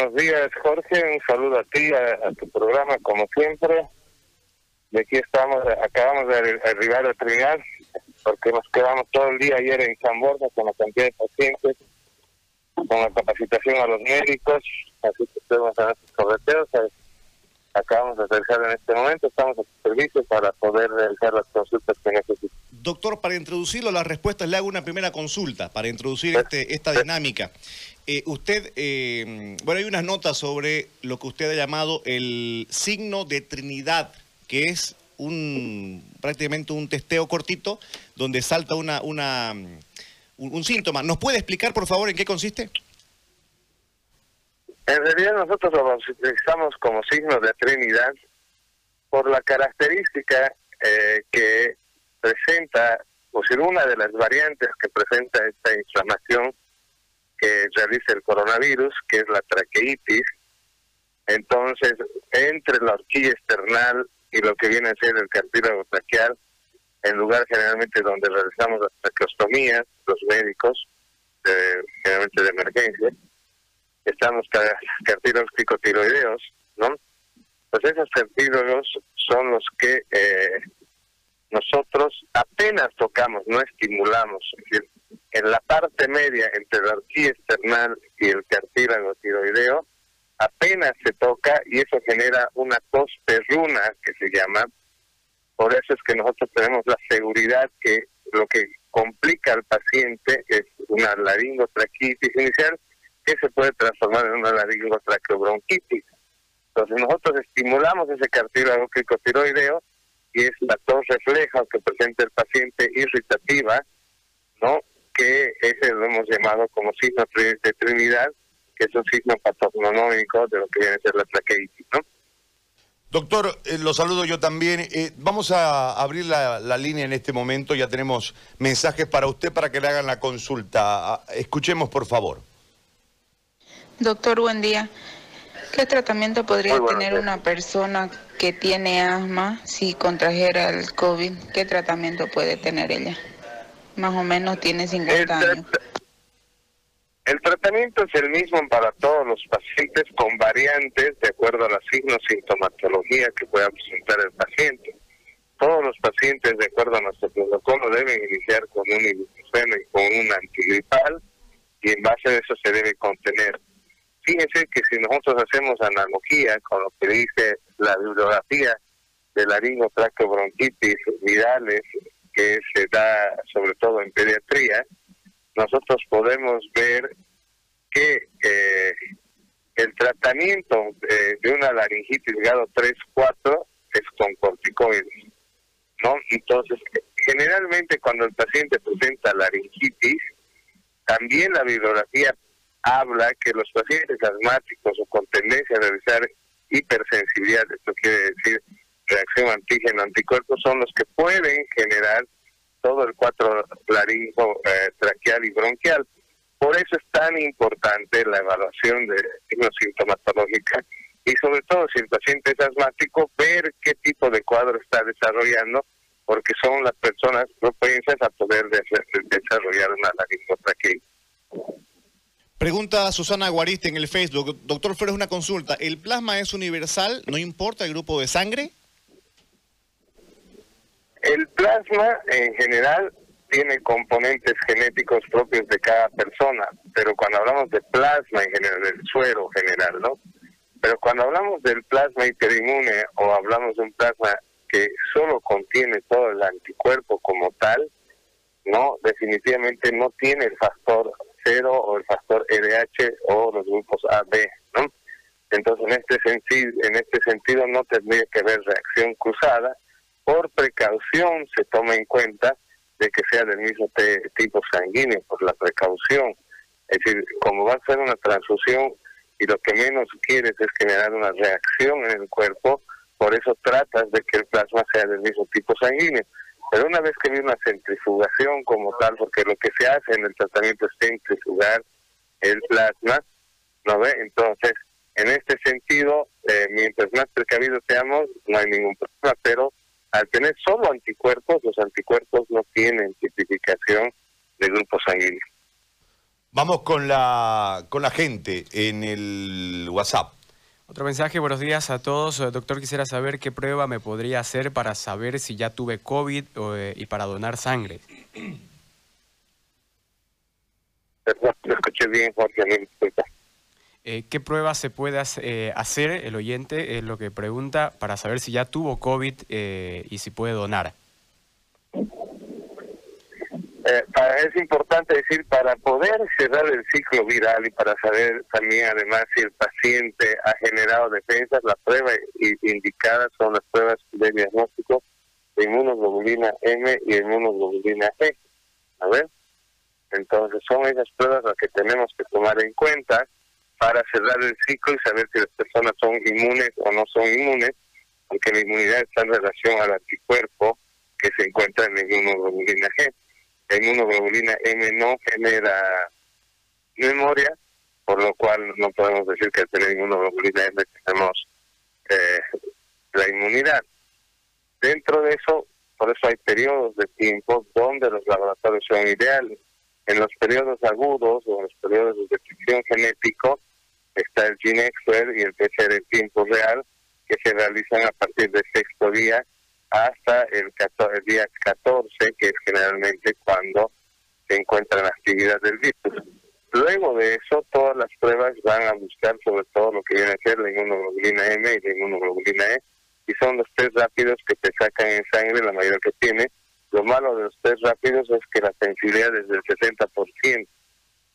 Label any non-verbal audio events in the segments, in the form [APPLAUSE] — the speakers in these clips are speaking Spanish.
buenos días, Jorge. Un saludo a ti, a, tu programa, como siempre. De aquí estamos, acabamos de arribar a Trinidad, porque nos quedamos todo el día ayer en San Borja con la cantidad de pacientes, con la capacitación a los médicos, así que estamos en estos correteos. Acabamos de aterrizar en este momento, estamos a servicio para poder realizar las consultas que necesitamos. Doctor, para introducirlo las respuestas, le hago una primera consulta para introducir este, esta dinámica. Eh, usted, eh, bueno, hay unas notas sobre lo que usted ha llamado el signo de Trinidad, que es un prácticamente un testeo cortito donde salta una, una un, síntoma. ¿Nos puede explicar, por favor, en qué consiste? En realidad nosotros lo utilizamos como signo de Trinidad por la característica eh, que presenta, o sea, una de las variantes que presenta esta inflamación que realiza el coronavirus, que es la traqueitis. Entonces, entre la horquilla external y lo que viene a ser el cartílago traqueal, en lugar generalmente donde realizamos las traqueostomías, los médicos, generalmente de emergencia, están los cartílagos picotiroideos, ¿no? Pues esos cartílagos son los que eh, nosotros apenas tocamos, no estimulamos. Es decir, en la parte media entre la horquilla external y el cartílago tiroideo, apenas se toca y eso genera una tos perruna que se llama. Por eso es que nosotros tenemos la seguridad que lo que complica al paciente es una laringotraquitis inicial que se puede transformar en una laringotraqueobronquitis. Entonces nosotros estimulamos ese cartílago cricotiroideo y es la tos refleja que presenta el paciente irritativa, ¿no? Que ese lo hemos llamado como signo de Trinidad, que es un signo patognomónico de lo que viene a ser la traqueitis, ¿no? Doctor, eh, lo saludo yo también. Eh, vamos a abrir la, la, línea en este momento. Ya tenemos mensajes para usted para que le hagan la consulta. Ah, escuchemos, por favor. Doctor, buen día. ¿Qué tratamiento podría tener una persona que tiene asma si contrajera el COVID? ¿Qué tratamiento puede tener ella? Más o menos tiene 50 años. El tratamiento es el mismo para todos los pacientes con variantes de acuerdo a la signos sintomatología que pueda presentar el paciente. Todos los pacientes, de acuerdo a nuestro protocolo, deben iniciar con un ibuprofeno y con un antigripal y en base a eso se debe contener Fíjense que si nosotros hacemos analogía con lo que dice la bibliografía de laringotraqueobronquitis virales que se da sobre todo en pediatría, nosotros podemos ver que eh, el tratamiento de una laringitis grado 3-4 es con corticoides, ¿no? Entonces, generalmente cuando el paciente presenta laringitis, también la bibliografía habla que los pacientes asmáticos o con tendencia a realizar hipersensibilidad, esto quiere decir reacción antígeno-anticuerpo, son los que pueden generar todo el cuatro laringo, eh, traqueal y bronquial. Por eso es tan importante la evaluación de signos sintomatológica y sobre todo si el paciente es asmático, ver qué tipo de cuadro está desarrollando, porque son las personas propensas a poder desarrollar una laringotraqueitis. Pregunta Susana Guariste en el Facebook. Doctor Flores, una consulta. ¿El plasma es universal? ¿No importa el grupo de sangre? El plasma en general tiene componentes genéticos propios de cada persona, pero cuando hablamos de plasma en general, del suero general, ¿no? Pero cuando hablamos del plasma hiperinmune o hablamos de un plasma que solo contiene todo el anticuerpo como tal, no, definitivamente no tiene el factor cero o el factor EDH o los grupos AB, ¿no? Entonces, en este sentido, en este sentido no tendría que haber reacción cruzada. Por precaución se toma en cuenta de que sea del mismo tipo sanguíneo, por la precaución. Es decir, como va a ser una transfusión y lo que menos quieres es generar una reacción en el cuerpo, por eso tratas de que el plasma sea del mismo tipo sanguíneo. Pero una vez que viene una centrifugación como tal, porque lo que se hace en el tratamiento es centrifugar el plasma, ¿no ve? Entonces, en este sentido, eh, mientras más precavidos seamos, no hay ningún problema, pero al tener solo anticuerpos, los anticuerpos no tienen tipificación de grupo sanguíneo. Vamos con la, con la gente en el WhatsApp. Otro mensaje, buenos días a todos. Eh, doctor, quisiera saber qué prueba me podría hacer para saber si ya tuve COVID eh, y para donar sangre. Perdón, escuché bien, Jorge, eh, ¿Qué prueba se puede hacer, el oyente, es lo que pregunta, para saber si ya tuvo COVID y si puede donar? Eh, es importante decir, para poder cerrar el ciclo viral y para saber también además si el paciente ha generado defensas, las pruebas indicadas son las pruebas de diagnóstico de inmunoglobulina M y inmunoglobulina E. A ver, entonces son esas pruebas las que tenemos que tomar en cuenta para cerrar el ciclo y saber si las personas son inmunes o no son inmunes, porque la inmunidad está en relación al anticuerpo que se encuentra en la inmunoglobulina G la inmunoglobulina M no genera memoria, por lo cual no podemos decir que al tener inmunoglobulina M tenemos eh, la inmunidad. Dentro de eso, por eso hay periodos de tiempo donde los laboratorios son ideales. En los periodos agudos o en los periodos de detección genético está el GeneXpert y el PCR en tiempo real que se realizan a partir del sexto día hasta el, día 14, que es generalmente cuando se encuentra la actividad del virus. Luego de eso, todas las pruebas van a buscar sobre todo lo que viene a ser la inmunoglobulina M y la inmunoglobulina E, y son los test rápidos que te sacan en sangre, la mayoría que tiene. Lo malo de los test rápidos es que la sensibilidad es del 60%,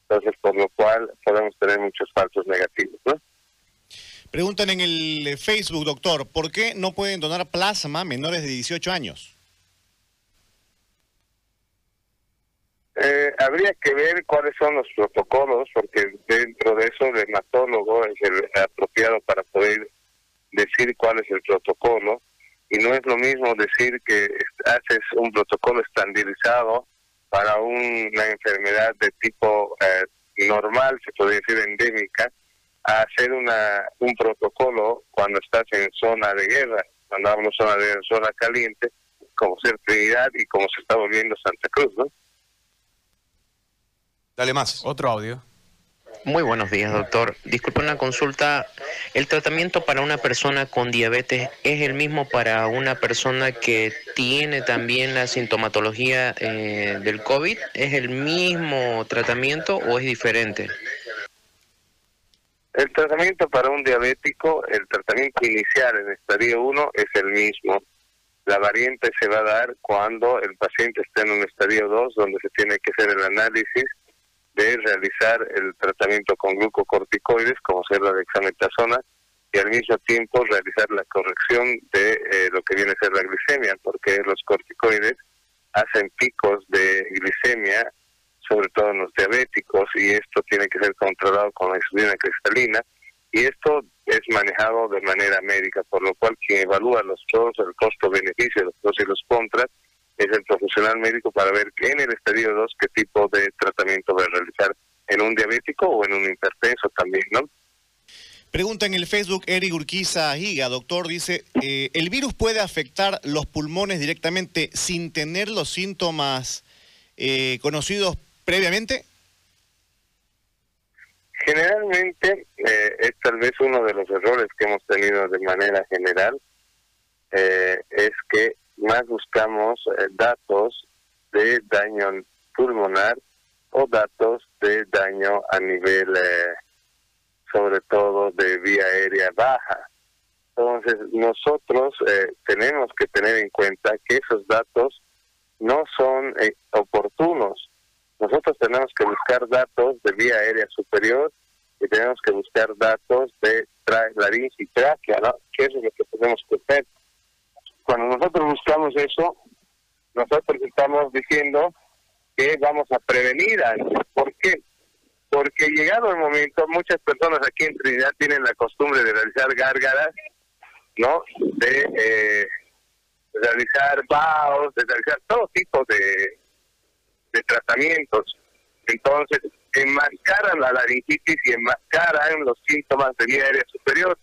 entonces por lo cual podemos tener muchos falsos negativos, ¿no? Preguntan en el eh, Facebook, doctor, ¿por qué no pueden donar plasma menores de 18 años? Eh, habría que ver cuáles son los protocolos, porque dentro de eso el hematólogo es el apropiado para poder decir cuál es el protocolo. Y no es lo mismo decir que haces un protocolo estandarizado para una enfermedad de tipo eh, normal, se podría decir endémica, a hacer una, un protocolo cuando estás en zona de guerra, cuando hablo zona de zona caliente, como ser Trinidad y como se está volviendo Santa Cruz, ¿no? Dale más. Otro audio. Muy buenos días, doctor. Disculpe una consulta. ¿El tratamiento para una persona con diabetes es el mismo para una persona que tiene también la sintomatología eh, del COVID? ¿Es el mismo tratamiento o es diferente? El tratamiento para un diabético, el tratamiento inicial en estadio 1 es el mismo. La variante se va a dar cuando el paciente esté en un estadio 2, donde se tiene que hacer el análisis de realizar el tratamiento con glucocorticoides, como ser la dexametasona, y al mismo tiempo realizar la corrección de eh, lo que viene a ser la glicemia, porque los corticoides hacen picos de glicemia sobre todo en los diabéticos, y esto tiene que ser controlado con la insulina cristalina, y esto es manejado de manera médica, por lo cual quien evalúa los pros, el costo-beneficio, los pros y los contras, es el profesional médico para ver que en el estadio 2 qué tipo de tratamiento va a realizar en un diabético o en un hipertenso también, ¿no? Pregunta en el Facebook Eric Urquiza Giga, doctor, dice, eh, ¿el virus puede afectar los pulmones directamente sin tener los síntomas eh, conocidos previamente? Generalmente eh, es tal vez uno de los errores que hemos tenido de manera general, eh, es que más buscamos eh, datos de daño pulmonar o datos de daño a nivel, sobre todo de vía aérea baja. Entonces nosotros tenemos que tener en cuenta que esos datos no son oportunos nosotros tenemos que buscar datos de vía aérea superior y tenemos que buscar datos de laringe y tráquea, ¿no? Que eso es lo que tenemos que hacer. Cuando nosotros buscamos eso, nosotros estamos diciendo que vamos a prevenir algo. ¿Por qué? Porque llegado el momento, muchas personas aquí en Trinidad tienen la costumbre de realizar gárgaras, ¿no? De eh, realizar baos, de realizar todo tipo de de tratamientos. Entonces, enmascaran la laringitis y enmascaran los síntomas de vía aérea superior.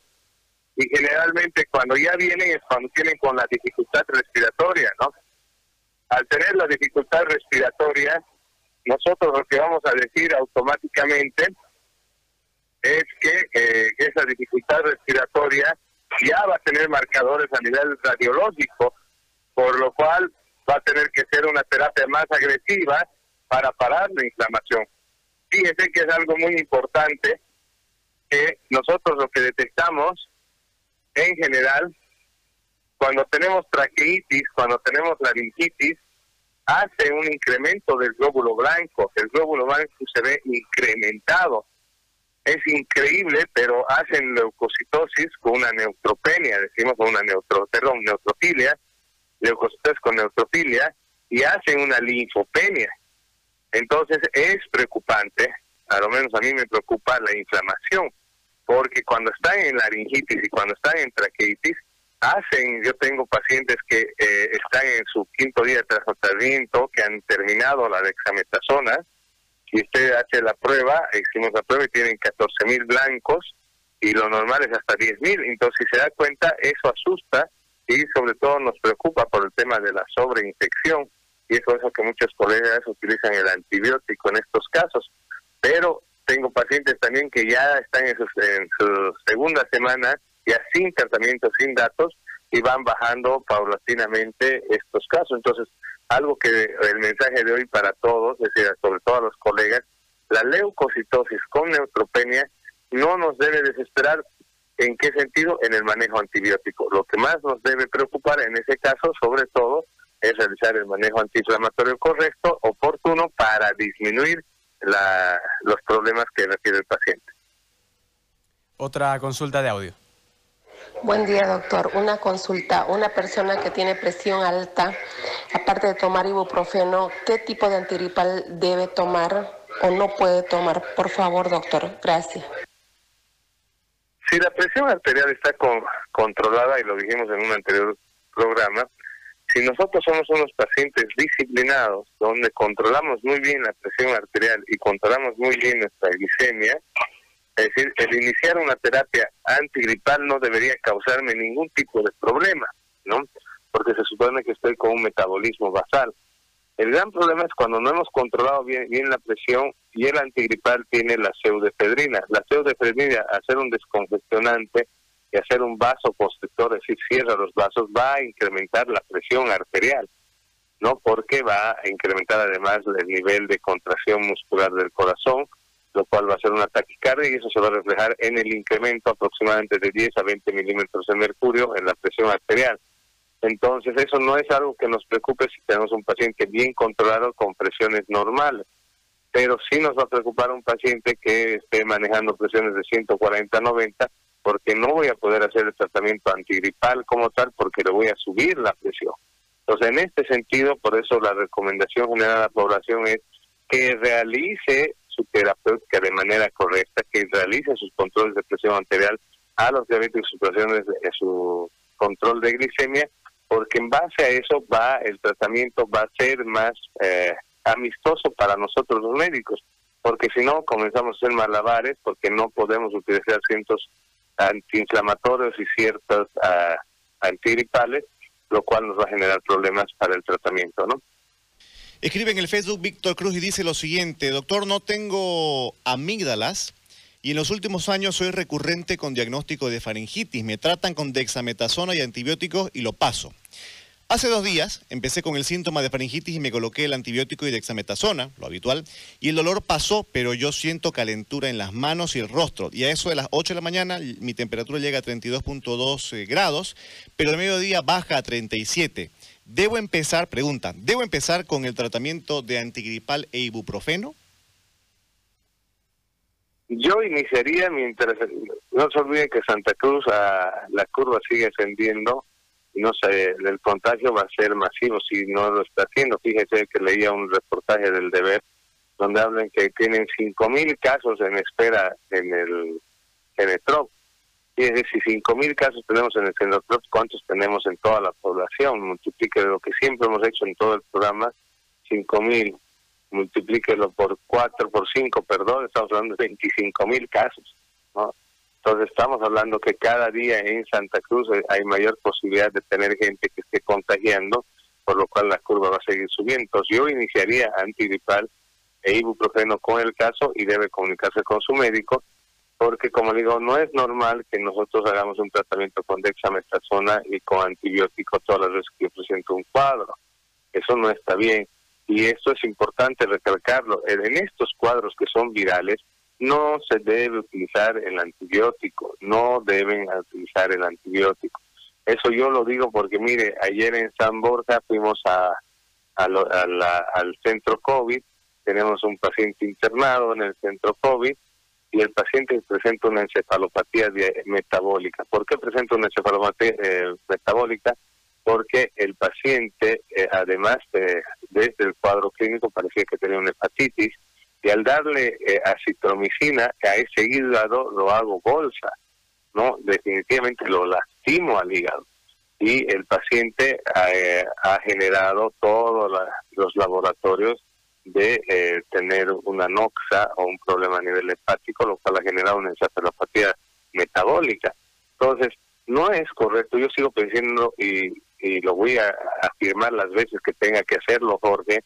Y generalmente cuando ya vienen es cuando tienen con la dificultad respiratoria, ¿no? Al tener la dificultad respiratoria, nosotros lo que vamos a decir automáticamente es que eh, esa dificultad respiratoria ya va a tener marcadores a nivel radiológico, por lo cual va a tener que ser una terapia más agresiva para parar la inflamación. Fíjese que es algo muy importante que nosotros lo que detectamos en general, cuando tenemos traqueitis, cuando tenemos laringitis, hace un incremento del glóbulo blanco. El glóbulo blanco se ve incrementado. Es increíble, pero hacen leucocitosis con una neutropenia, decimos con una neutro, perdón, neutrofilia, leucocitosis con neutrofilia, y hacen una linfopenia. Entonces es preocupante, a lo menos a mí me preocupa la inflamación, porque cuando están en laringitis y cuando están en traqueitis, hacen, yo tengo pacientes que eh, están en su quinto día de tratamiento, que han terminado la dexametasona, y usted hace la prueba, hicimos la prueba y tienen 14 mil blancos, y lo normal es hasta 10 mil, entonces si se da cuenta, eso asusta y sobre todo nos preocupa por el tema de la sobreinfección, y es por eso que muchos colegas utilizan el antibiótico en estos casos. Pero tengo pacientes también que ya están en su, en su segunda semana, ya sin tratamiento, sin datos, y van bajando paulatinamente estos casos. Entonces, algo que el mensaje de hoy para todos, es decir, sobre todo a los colegas, la leucocitosis con neutropenia no nos debe desesperar. ¿En qué sentido? En el manejo antibiótico. Lo que más nos debe preocupar en ese caso, sobre todo, es realizar el manejo antiinflamatorio correcto, oportuno, para disminuir la, los problemas que requiere el paciente. Otra consulta de audio. Buen día, doctor. Una consulta. Una persona que tiene presión alta, aparte de tomar ibuprofeno, ¿qué tipo de antiripal debe tomar o no puede tomar? Por favor, doctor. Gracias. Si la presión arterial está controlada, y lo dijimos en un anterior programa, si nosotros somos unos pacientes disciplinados, donde controlamos muy bien la presión arterial y controlamos muy bien nuestra glicemia, es decir, el iniciar una terapia antigripal no debería causarme ningún tipo de problema, ¿no? Porque se supone que estoy con un metabolismo basal. El gran problema es cuando no hemos controlado bien, bien la presión y el antigripal tiene la pseudoefedrina. La pseudoefedrina, al ser un descongestionante, y hacer un vaso constrictor, es decir, cierra los vasos, va a incrementar la presión arterial, ¿no? Porque va a incrementar además el nivel de contracción muscular del corazón, lo cual va a ser una taquicardia y eso se va a reflejar en el incremento aproximadamente de 10 a 20 milímetros de mercurio en la presión arterial. Entonces, eso no es algo que nos preocupe si tenemos un paciente bien controlado con presiones normales, pero sí nos va a preocupar un paciente que esté manejando presiones de 140 a 90 porque no voy a poder hacer el tratamiento antigripal como tal porque le voy a subir la presión. Entonces, en este sentido, por eso la recomendación general a la población es que realice su terapéutica de manera correcta, que realice sus controles de presión arterial a los diabéticos, sus de su control de glicemia, porque en base a eso va el tratamiento va a ser más eh, amistoso para nosotros los médicos, porque si no comenzamos a hacer malabares, porque no podemos utilizar cientos antiinflamatorios y ciertas uh, antigripales, lo cual nos va a generar problemas para el tratamiento, ¿no? Escribe en el Facebook Víctor Cruz y dice lo siguiente, doctor, no tengo amígdalas y en los últimos años soy recurrente con diagnóstico de faringitis. Me tratan con dexametasona y antibióticos y lo paso. Hace dos días empecé con el síntoma de faringitis y me coloqué el antibiótico y dexametasona, lo habitual, y el dolor pasó, pero yo siento calentura en las manos y el rostro. Y a eso de las 8 de la mañana mi temperatura llega a 32.2 eh, grados, pero al mediodía baja a 37. ¿Debo empezar, pregunta, ¿debo empezar con el tratamiento de antigripal e ibuprofeno? Yo iniciaría mientras, no se olviden que Santa Cruz, ah, la curva sigue ascendiendo, no sé, el contagio va a ser masivo si no lo está haciendo. Fíjese que leía un reportaje del deber donde hablan que tienen 5.000 casos en espera en el Genetrop. Decir, si 5.000 casos tenemos en el Genetrop, ¿cuántos tenemos en toda la población? Multiplique lo que siempre hemos hecho en todo el programa, 5.000, multiplíquelo por 4, por 5, perdón, estamos hablando de 25.000 casos. ¿no? Entonces estamos hablando que cada día en Santa Cruz hay mayor posibilidad de tener gente que esté contagiando, por lo cual la curva va a seguir subiendo. Entonces yo iniciaría antigripal e ibuprofeno con el caso y debe comunicarse con su médico porque como digo, no es normal que nosotros hagamos un tratamiento con dexametasona y con antibiótico todas las veces que presento un cuadro. Eso no está bien. Y esto es importante recalcarlo. En estos cuadros que son virales, no se debe utilizar el antibiótico, no deben utilizar el antibiótico. Eso yo lo digo porque, mire, ayer en San Borja fuimos a, al centro COVID, tenemos un paciente internado en el centro COVID y el paciente presenta una encefalopatía metabólica. ¿Por qué presenta una encefalopatía eh, metabólica? Porque el paciente, eh, además de, desde el cuadro clínico, parecía que tenía una hepatitis y al darle eh, acitromicina a ese hígado lo hago bolsa, ¿no? Definitivamente lo lastimo al hígado. Y el paciente ha generado todos los laboratorios de eh, tener una noxa o un problema a nivel hepático, lo cual ha generado una encefalopatía metabólica. Entonces, no es correcto, yo sigo pensando y, y lo voy a afirmar las veces que tenga que hacerlo, Jorge,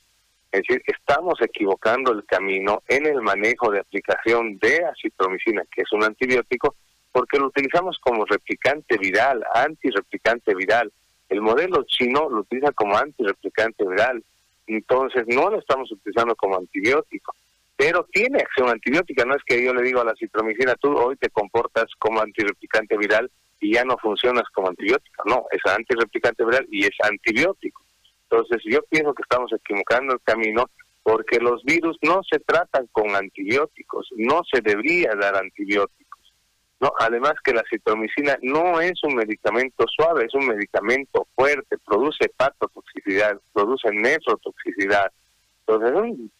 es decir, estamos equivocando el camino en el manejo de aplicación de acitromicina, que es un antibiótico, porque lo utilizamos como replicante viral, antirreplicante viral. El modelo chino lo utiliza como antirreplicante viral entonces no lo estamos utilizando como antibiótico, pero tiene acción antibiótica, no es que yo le digo a la citromicina, tú hoy te comportas como antirreplicante viral y ya no funcionas como antibiótico, no, es antirreplicante viral y es antibiótico. Entonces yo pienso que estamos equivocando el camino porque los virus no se tratan con antibióticos, no se debería dar antibióticos. No, además que la citromicina no es un medicamento suave, es un medicamento fuerte, produce hepatotoxicidad, produce nefrotoxicidad. Entonces es un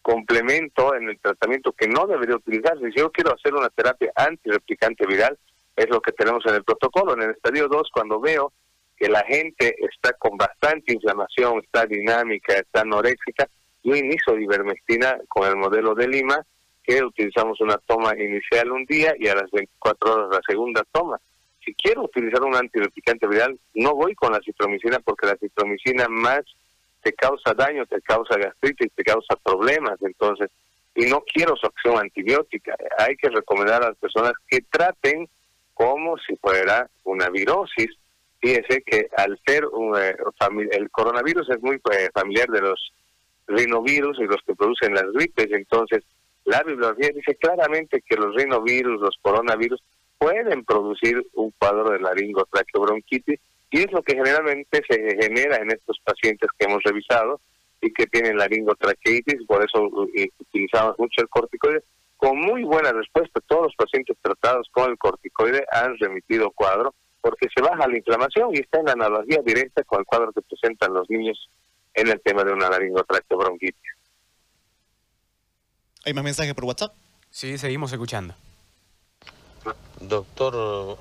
complemento en el tratamiento que no debería utilizarse. Si yo quiero hacer una terapia antireplicante viral, es lo que tenemos en el protocolo. En el estadio 2, cuando veo que la gente está con bastante inflamación, está dinámica, está anoréxica, yo inicio ivermectina con el modelo de Lima que utilizamos una toma inicial un día y a las 24 horas la segunda toma. Si quiero utilizar un antireplicante viral, no voy con la citromicina porque la citromicina más te causa daño, te causa gastritis, te causa problemas, entonces, y no quiero su acción antibiótica. Hay que recomendar a las personas que traten como si fuera una virosis. Fíjese que al ser un, eh, el coronavirus es muy eh, familiar de los rinovirus y los que producen las gripes, entonces la bibliografía dice claramente que los rinovirus, los coronavirus, pueden producir un cuadro de laringotraqueobronquitis y es lo que generalmente se genera en estos pacientes que hemos revisado y que tienen laringotraqueitis, por eso utilizamos mucho el corticoide. Con muy buena respuesta, todos los pacientes tratados con el corticoide han remitido cuadro porque se baja la inflamación y está en la analogía directa con el cuadro que presentan los niños en el tema de una laringotraqueobronquitis. ¿Hay más mensajes por WhatsApp? Sí, seguimos escuchando. Doctor,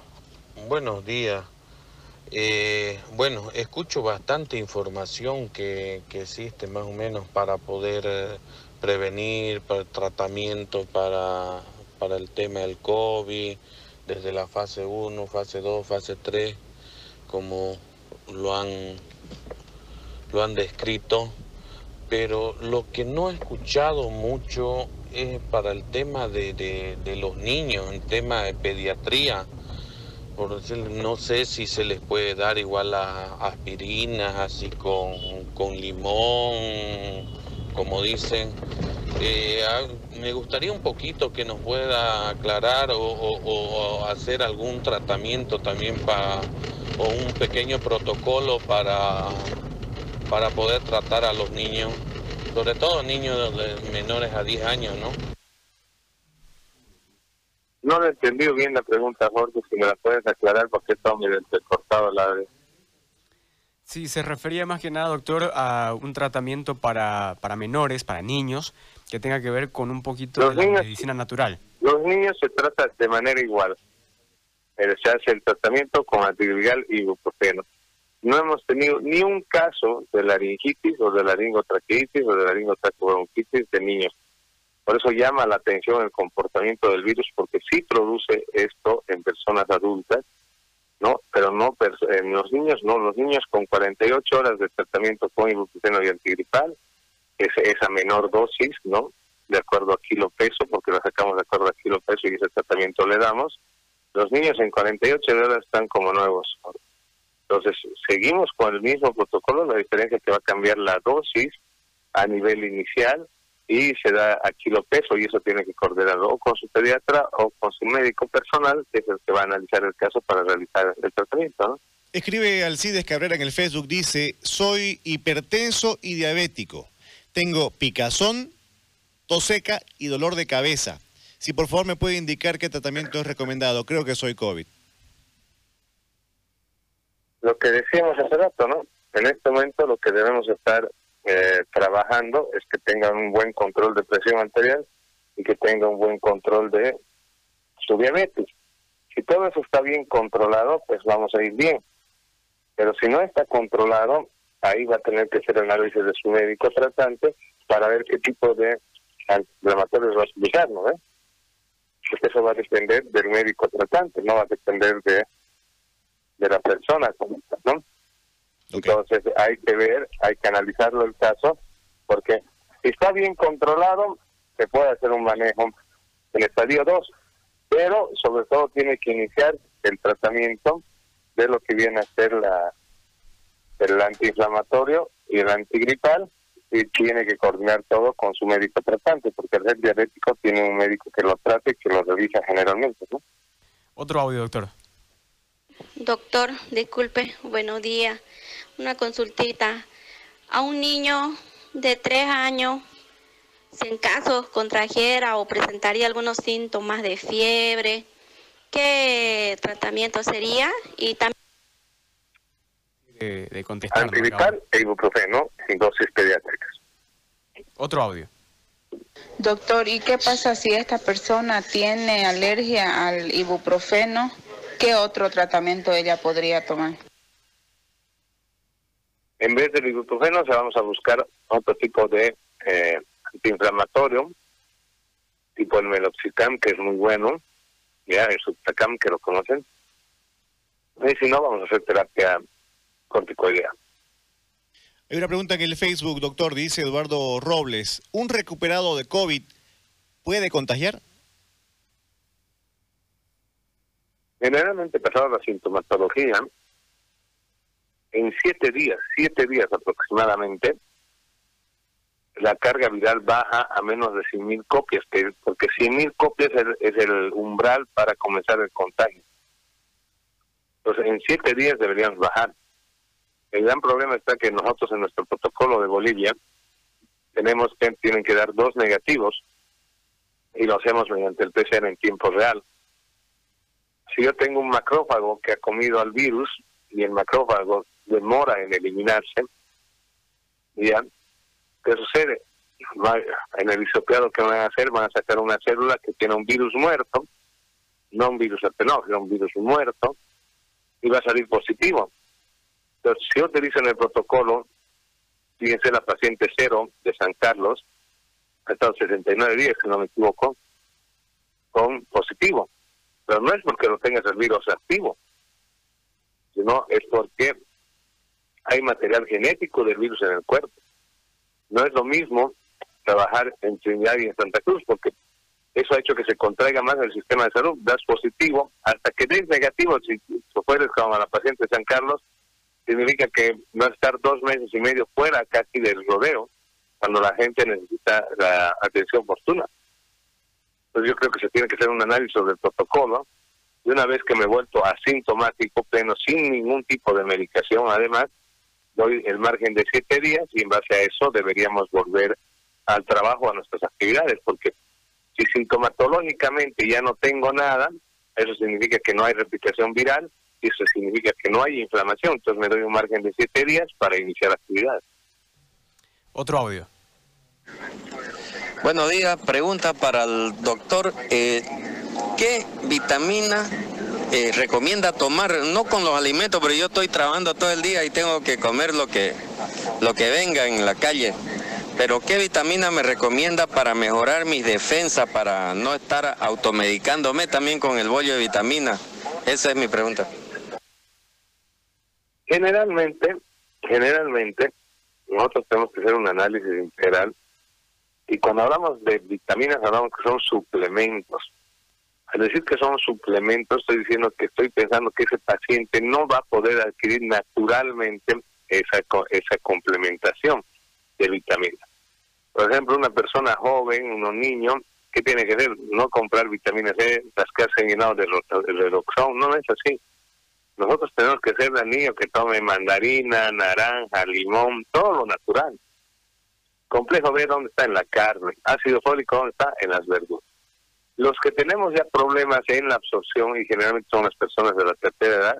buenos días. Eh, bueno, escucho bastante información que, existe más o menos para poder eh, prevenir, para el tratamiento, para, para el tema del COVID, desde la fase 1, fase 2, fase 3, como lo han, lo han descrito pero lo que no he escuchado mucho es para el tema de, los niños, el tema de pediatría. Por no sé si se les puede dar igual a aspirinas, así con, limón, como dicen. Eh, me gustaría un poquito que nos pueda aclarar o, hacer algún tratamiento también para, o un pequeño protocolo para para poder tratar a los niños, sobre todo niños de menores a 10 años, ¿no? No he entendido bien la pregunta, Jorge, si me la puedes aclarar porque está muy cortado la Sí, se refería más que nada, doctor, a un tratamiento para, para menores, para niños, que tenga que ver con un poquito de la medicina natural. Los niños se trata de manera igual. Eh, se hace el tratamiento con antiviral y ibuprofeno no hemos tenido ni un caso de laringitis o de laringotraqueitis o de laringotraqueobronquitis de niños. Por eso llama la atención el comportamiento del virus, porque sí produce esto en personas adultas, ¿no? Pero no en los niños, no. Los niños con 48 horas de tratamiento con ibuprofeno y antigripal, es esa menor dosis, ¿no? de acuerdo a kilo peso, porque lo sacamos de acuerdo a kilo peso y ese tratamiento le damos. Los niños en 48 horas están como nuevos. Entonces, seguimos con el mismo protocolo, la diferencia es que va a cambiar la dosis a nivel inicial y se da a kilo peso y eso tiene que coordinarlo o con su pediatra o con su médico personal, que es el que va a analizar el caso para realizar el tratamiento. ¿no? Escribe Alcides Cabrera en el Facebook, dice, soy hipertenso y diabético. Tengo picazón, tos seca y dolor de cabeza. Si por favor me puede indicar qué tratamiento es recomendado. Creo que soy COVID. Lo que decíamos hace rato, ¿no? En este momento lo que debemos estar eh, trabajando es que tengan un buen control de presión arterial y que tenga un buen control de su diabetes. Si todo eso está bien controlado, pues vamos a ir bien. Pero si no está controlado, ahí va a tener que hacer análisis de su médico tratante para ver qué tipo de antiinflamatorios va a utilizar, ¿no? ¿Eh? Porque eso va a depender del médico tratante, no va a depender de, de la persona, ¿no? Entonces hay que ver, hay que analizarlo el caso, porque si está bien controlado, se puede hacer un manejo en estadio 2, pero sobre todo tiene que iniciar el tratamiento de lo que viene a ser la el antiinflamatorio y el antigripal y tiene que coordinar todo con su médico tratante, porque el diabético tiene un médico que lo trate y que lo revisa generalmente. ¿no? Otro audio, doctor. Doctor, disculpe, buenos días. Una consultita. A un niño de tres años, si en caso contrajera o presentaría algunos síntomas de fiebre, ¿qué tratamiento sería? Y también de, de contestar. E ibuprofeno en dosis pediátricas. Otro audio. Doctor, ¿y qué pasa si esta persona tiene alergia al ibuprofeno? ¿Qué otro tratamiento ella podría tomar? En vez del ibuprofeno, se vamos a buscar otro tipo de eh, antiinflamatorio, tipo el meloxicam, que es muy bueno, ya el subtacam, que lo conocen. Y si no, vamos a hacer terapia corticoidea. Hay una pregunta en el Facebook, doctor, dice Eduardo Robles. ¿Un recuperado de COVID puede contagiar? Generalmente, pasada la sintomatología, en siete días, siete días aproximadamente, la carga viral baja a menos de 100.000 copias, porque 100.000 copias es el umbral para comenzar el contagio. Entonces, en siete días deberíamos bajar. El gran problema está que nosotros en nuestro protocolo de Bolivia tenemos que tienen que dar dos negativos y lo hacemos mediante el PCR en tiempo real. Si yo tengo un macrófago que ha comido al virus y el macrófago demora en eliminarse. ¿Qué sucede? En el isopiado que van a hacer, van a sacar una célula que tiene un virus muerto, no un virus atenógeno, un virus muerto, y va a salir positivo. Entonces, si utilizan el protocolo, fíjense la paciente cero de San Carlos, ha estado 69 días, si no me equivoco, con positivo. Pero no es porque no tengas el virus activo, sino es porque hay material genético del virus en el cuerpo. No es lo mismo trabajar en Trinidad y en Santa Cruz, porque eso ha hecho que se contraiga más el sistema de salud. Das positivo, hasta que des negativo, si fueres como a la paciente de San Carlos, significa que va a estar dos meses y medio fuera casi del rodeo cuando la gente necesita la atención oportuna. Entonces yo creo que se tiene que hacer un análisis sobre el protocolo y una vez que me he vuelto asintomático, pleno, sin ningún tipo de medicación, además, doy el margen de siete días y en base a eso deberíamos volver al trabajo, a nuestras actividades, porque si sintomatológicamente ya no tengo nada, eso significa que no hay replicación viral, eso significa que no hay inflamación, entonces me doy un margen de siete días para iniciar actividades. Otro audio. Buenos días, pregunta para el doctor. Eh, ¿Qué vitamina eh, recomienda tomar? No con los alimentos, pero yo estoy trabajando todo el día y tengo que comer lo que, lo que venga en la calle. Pero ¿qué vitamina me recomienda para mejorar mis defensas, para no estar automedicándome también con el bollo de vitamina? Esa es mi pregunta. Generalmente, generalmente, nosotros tenemos que hacer un análisis integral Y cuando hablamos de vitaminas, hablamos que son suplementos. Al decir que son suplementos, estoy diciendo que estoy pensando que ese paciente no va a poder adquirir naturalmente esa, esa complementación de vitaminas. Por ejemplo, una persona joven, unos niños, ¿qué tiene que hacer? No comprar vitamina C, las que hacen llenado de redoxón, no es así. Nosotros tenemos que ser el niño que tome mandarina, naranja, limón, todo lo natural. Complejo B, ¿dónde está? En la carne. Ácido fólico, ¿dónde está? En las verduras. Los que tenemos ya problemas en la absorción, y generalmente son las personas de la tercera edad,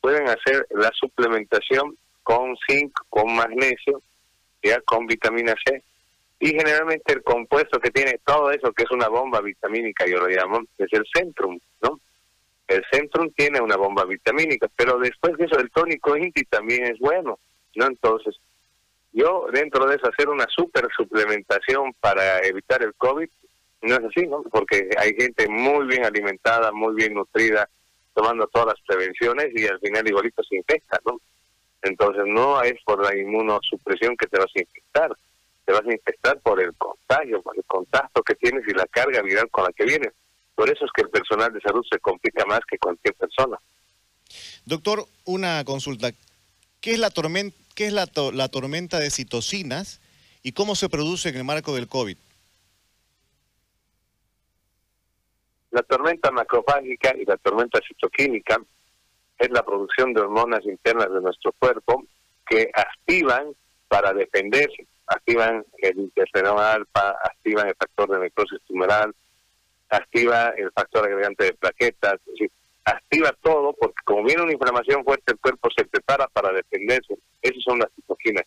pueden hacer la suplementación con zinc, con magnesio, ya con vitamina C. Y generalmente el compuesto que tiene todo eso, que es una bomba vitamínica, yo lo llamo, es el Centrum, ¿no? El Centrum tiene una bomba vitamínica, pero después de eso el tónico Inti también es bueno, ¿no? Entonces, yo dentro de eso hacer una super suplementación para evitar el COVID, no es así, ¿no? Porque hay gente muy bien alimentada, muy bien nutrida, tomando todas las prevenciones y al final igualito se infecta, ¿no? Entonces no es por la inmunosupresión que te vas a infectar, te vas a infectar por el contagio, por el contacto que tienes y la carga viral con la que vienes. Por eso es que el personal de salud se complica más que cualquier persona. Doctor, una consulta. ¿Qué es la tormenta, qué es la, la tormenta de citocinas y cómo se produce en el marco del COVID? La tormenta macrofágica y la tormenta citoquímica es la producción de hormonas internas de nuestro cuerpo que activan para defenderse, activan el interferón alfa, activan el factor de necrosis tumoral, activa el factor agregante de plaquetas, activa todo porque como viene una inflamación fuerte el cuerpo se prepara para defenderse. Esas son las citoquinas.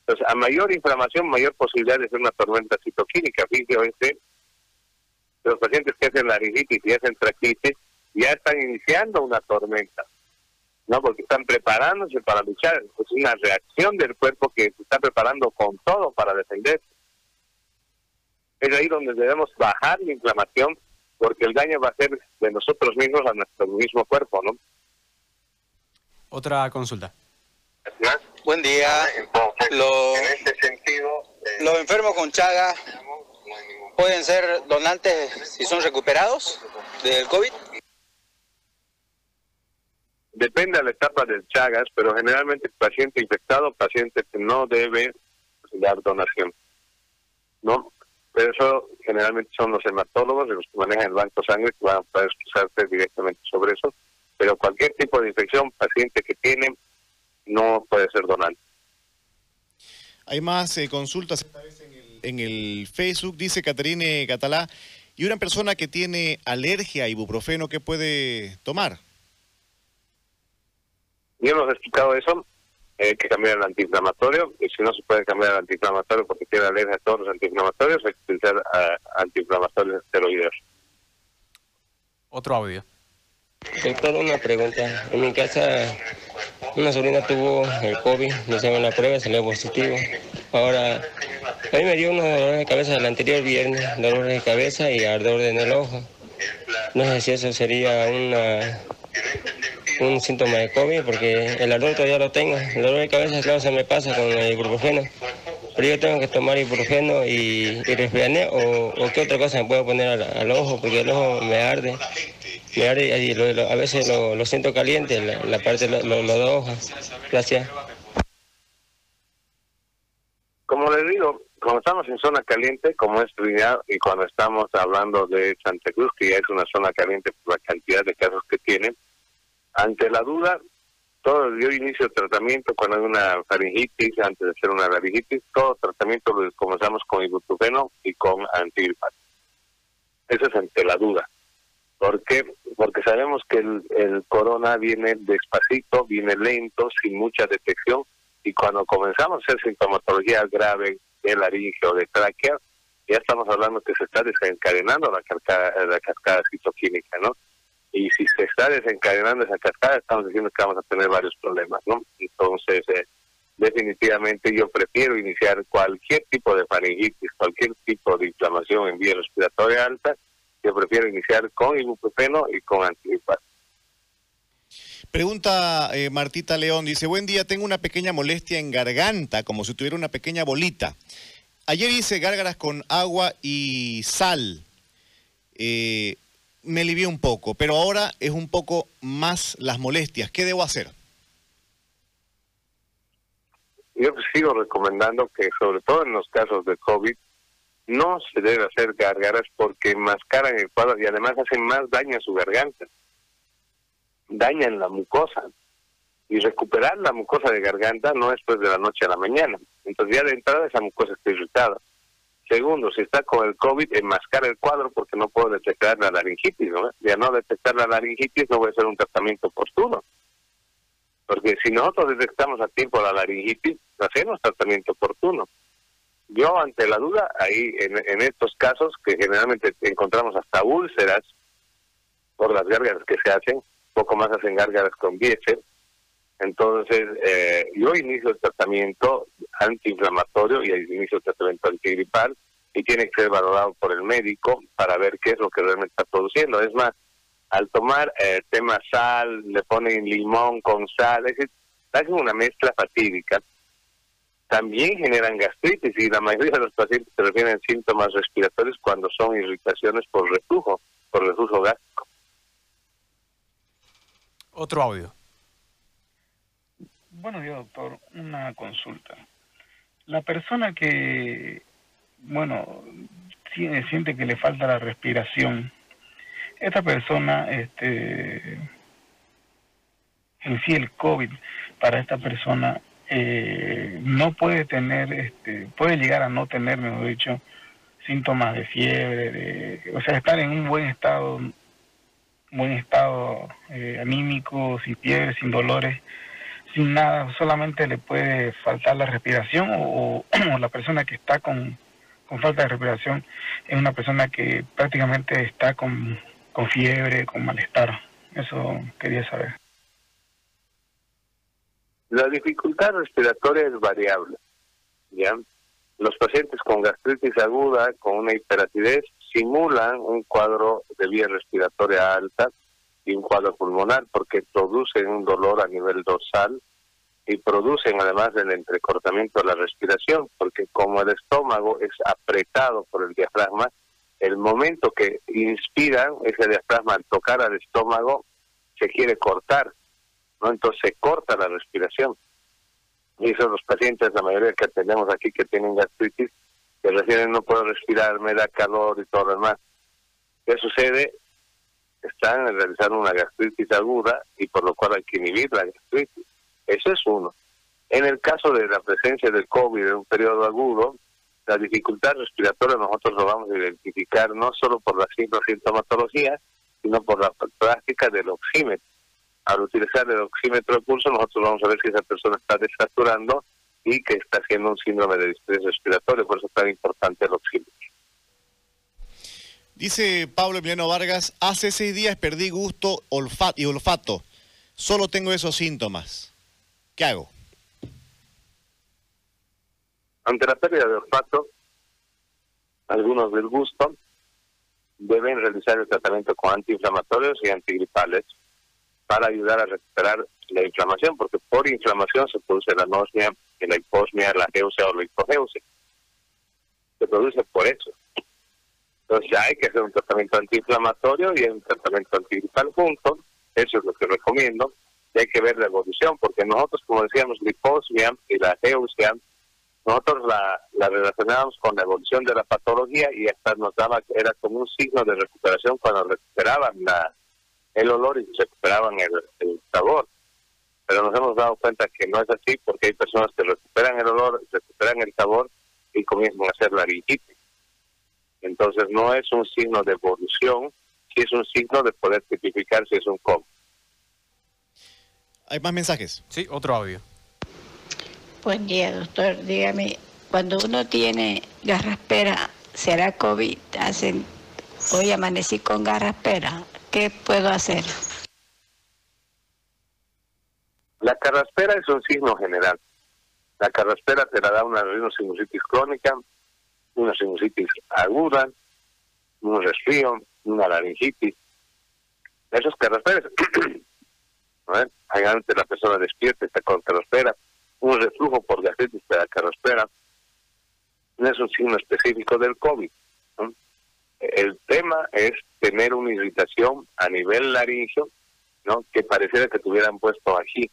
Entonces, a mayor inflamación, mayor posibilidad de ser una tormenta citoquínica. Fíjense, los pacientes que hacen laringitis y hacen tractitis ya están iniciando una tormenta, ¿no? Porque están preparándose para luchar. Es una reacción del cuerpo que se está preparando con todo para defenderse es ahí donde debemos bajar la inflamación porque el daño va a ser de nosotros mismos a nuestro mismo cuerpo, ¿no? Otra consulta. Buen día. los, en este sentido, eh, los enfermos con Chaga pueden ser donantes si son recuperados del COVID. Depende de la etapa del Chagas, pero generalmente el paciente infectado, paciente que no debe dar donación. ¿No? Pero eso generalmente son los hematólogos, los que manejan el banco sangre, que van a poder expresarte directamente sobre eso. Pero cualquier tipo de infección, paciente que tiene, no puede ser donante. Hay más eh, consultas esta vez en el, en el Facebook, dice Caterine Catalá. ¿Y una persona que tiene alergia a ibuprofeno, qué puede tomar? Yo nos he explicado eso hay que cambiar el antiinflamatorio y si no se puede cambiar el antiinflamatorio porque tiene alergia a todos los antiinflamatorios, hay que utilizar uh, antiinflamatorios esteroides. Otro audio. Doctor, una pregunta. En mi casa una sobrina tuvo el COVID, le hicieron la prueba, salió positivo. Ahora, a mí me dio unos dolores de cabeza el anterior viernes, dolores de cabeza y ardor en el ojo. No sé si eso sería una un síntoma de COVID porque el ardor todavía lo tengo. El dolor de cabeza, claro, se me pasa con el ibuprofeno. Pero yo tengo que tomar ibuprofeno y, y o, o, qué otra cosa me puedo poner al, ojo porque el ojo me arde. Me arde y a veces lo, siento caliente, la, parte de los dos ojos. Gracias. Como le digo, cuando estamos en zona caliente, como es Trinidad, y cuando estamos hablando de Santa Cruz, que ya es una zona caliente por la cantidad de casos que tiene, ante la duda, todo yo inicio tratamiento cuando hay una faringitis, antes de hacer una laringitis, todo tratamiento lo comenzamos con ibuprofeno y con antigripal. Eso es ante la duda. ¿Por qué? Porque sabemos que el, el corona viene despacito, viene lento, sin mucha detección, y cuando comenzamos a hacer sintomatología grave de laringe o de tráquea, ya estamos hablando que se está desencadenando la cascada, la cascada citoquímica, ¿no? Y si se está desencadenando esa cascada, estamos diciendo que vamos a tener varios problemas, ¿no? Entonces, eh, definitivamente yo prefiero iniciar cualquier tipo de faringitis, cualquier tipo de inflamación en vía respiratoria alta, yo prefiero iniciar con ibuprofeno y con antigripal. Pregunta eh, Martita León, dice, buen día, tengo una pequeña molestia en garganta, como si tuviera una pequeña bolita. ayer hice gárgaras con agua y sal. Eh, me alivié un poco, pero ahora es un poco más las molestias. ¿Qué debo hacer? Yo sigo recomendando que, sobre todo en los casos de COVID, no se debe hacer gárgaras porque enmascaran el cuadro y además hacen más daño a su garganta. Dañan la mucosa. Y recuperar la mucosa de garganta no es de la noche a la mañana. Entonces ya de entrada esa mucosa está irritada. Segundo, si está con el COVID, enmascar el cuadro porque no puedo detectar la laringitis. ¿no? Ya no detectar la laringitis no voy a hacer un tratamiento oportuno. Porque si nosotros detectamos a tiempo la laringitis, hacemos tratamiento oportuno. Yo, ante la duda, ahí en, estos casos, que generalmente encontramos hasta úlceras por las gárgaras que se hacen, poco más hacen gárgaras con biese, entonces eh, yo inicio el tratamiento antiinflamatorio y inicio el tratamiento antigripal y tiene que ser valorado por el médico para ver qué es lo que realmente está produciendo. Es más, al tomar eh, tema sal, le ponen limón con sal, es decir, hacen una mezcla fatídica también generan gastritis y la mayoría de los pacientes se refieren a síntomas respiratorios cuando son irritaciones por reflujo, por reflujo gástrico. Otro audio. Bueno, días, doctor. Una consulta. La persona que, bueno, siente que le falta la respiración, esta persona, este, en sí el COVID, para esta persona eh, no puede tener, este, puede llegar a no tener, mejor dicho, síntomas de fiebre, de, o sea, estar en un buen estado, buen estado eh, anímico, sin fiebre, sin dolores, sin nada, solamente le puede faltar la respiración [CLEARS THROAT] o, la persona que está con, con, falta de respiración es una persona que prácticamente está con, con fiebre, con malestar. Eso quería saber. La dificultad respiratoria es variable. ¿ya? Los pacientes con gastritis aguda, con una hiperacidez, simulan un cuadro de vía respiratoria alta y un cuadro pulmonar porque producen un dolor a nivel dorsal y producen además el entrecortamiento de la respiración porque como el estómago es apretado por el diafragma, el momento que inspiran ese diafragma al tocar al estómago se quiere cortar entonces se corta la respiración. Y esos los pacientes, la mayoría que tenemos aquí que tienen gastritis, que recién no puedo respirar, me da calor y todo lo demás. ¿Qué sucede? Están realizando una gastritis aguda y por lo cual hay que inhibir la gastritis. Eso es uno. En el caso de la presencia del COVID en un periodo agudo, la dificultad respiratoria nosotros lo vamos a identificar no solo por la sintomatología, sino por la práctica del oxímetro al utilizar el oxímetro de pulso, nosotros vamos a ver si esa persona está desaturando y que está haciendo un síndrome de distrés respiratorio, por eso es tan importante el oxímetro. Dice Pablo Emiliano Vargas, hace seis días perdí gusto olfato y olfato. Solo tengo esos síntomas. ¿Qué hago? Ante la pérdida de olfato, algunos del gusto deben realizar el tratamiento con antiinflamatorios y antigripales para ayudar a recuperar la inflamación, porque por inflamación se produce la anosmia, la hiposmia, la geusia o la hipogeusia. Se produce por eso. Entonces hay que hacer un tratamiento antiinflamatorio y un tratamiento antigripal juntos, eso es lo que recomiendo, y hay que ver la evolución, porque nosotros, como decíamos, la hiposmia y la geusia, nosotros la, la relacionábamos con la evolución de la patología y hasta nos daba que era como un signo de recuperación cuando recuperaban el olor y recuperaban el, sabor. Pero nos hemos dado cuenta que no es así porque hay personas que recuperan el olor, recuperan el sabor y comienzan a hacer laringitis. Entonces no es un signo de evolución, sí es un signo de poder tipificar si es un COVID. ¿Hay más mensajes? Sí, otro audio. Buen día, doctor. Dígame, cuando uno tiene garraspera, ¿será COVID? Hacen, hoy amanecí con garraspera. ¿Qué puedo hacer? La carraspera es un signo general. La carraspera te la da una sinusitis crónica, una sinusitis aguda, un resfrío, una laringitis. Esos carrasperas, [CLEARS THROAT] Generalmente la persona despierta está con carraspera, un reflujo por gastritis de la carraspera. no es un signo específico del COVID. El tema es tener una irritación a nivel laringio, ¿no? que pareciera que tuvieran puesto aquí.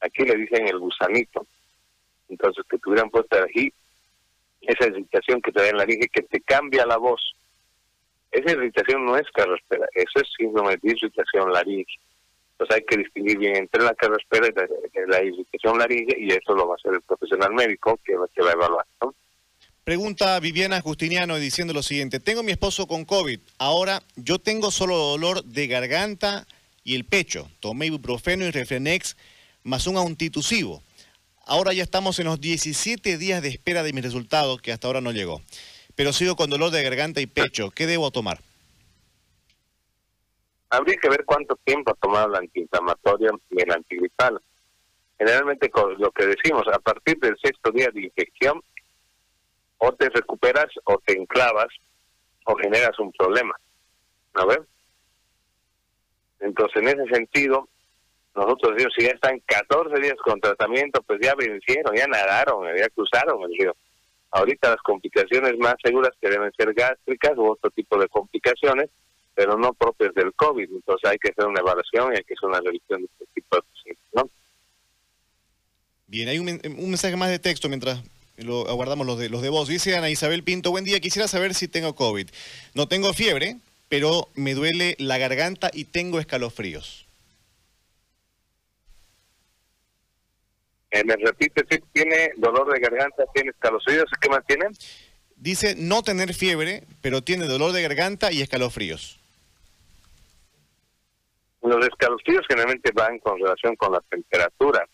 Aquí le dicen el gusanito. Entonces, que tuvieran puesto aquí esa irritación que te da en la laringe, que te cambia la voz. Esa irritación no es carraspera, eso es síndrome de irritación laringe. Entonces hay que distinguir bien entre la carraspera y la, irritación laringe y eso lo va a hacer el profesional médico que, va a evaluar. Pregunta Viviana Justiniano diciendo lo siguiente, tengo mi esposo con COVID, ahora yo tengo solo dolor de garganta y el pecho, tomé ibuprofeno y refrenex más un antitusivo. Ahora ya estamos en los 17 días de espera de mi resultado, que hasta ahora no llegó. Pero sigo con dolor de garganta y pecho. ¿Qué debo tomar? Habría que ver cuánto tiempo ha tomado la antiinflamatoria y el antigripal. Generalmente con lo que decimos, a partir del sexto día de infección, o te recuperas o te enclavas o generas un problema. ¿No ves? Entonces, en ese sentido, nosotros decimos, si ya están 14 días con tratamiento, pues ya vencieron, ya nadaron, ya cruzaron el río. Ahorita las complicaciones más seguras que deben ser gástricas u otro tipo de complicaciones, pero no propias del COVID. Entonces hay que hacer una evaluación y hay que hacer una revisión de este tipo de pacientes. Bien, hay un, un mensaje más de texto mientras lo aguardamos los de, los de voz. Dice Ana Isabel Pinto, buen día, quisiera saber si tengo COVID. No tengo fiebre, pero me duele la garganta y tengo escalofríos. Eh, me repite, si tiene dolor de garganta, tiene escalofríos, ¿qué más tiene? Dice no tener fiebre, pero tiene dolor de garganta y escalofríos. Los escalofríos generalmente van con relación con la temperatura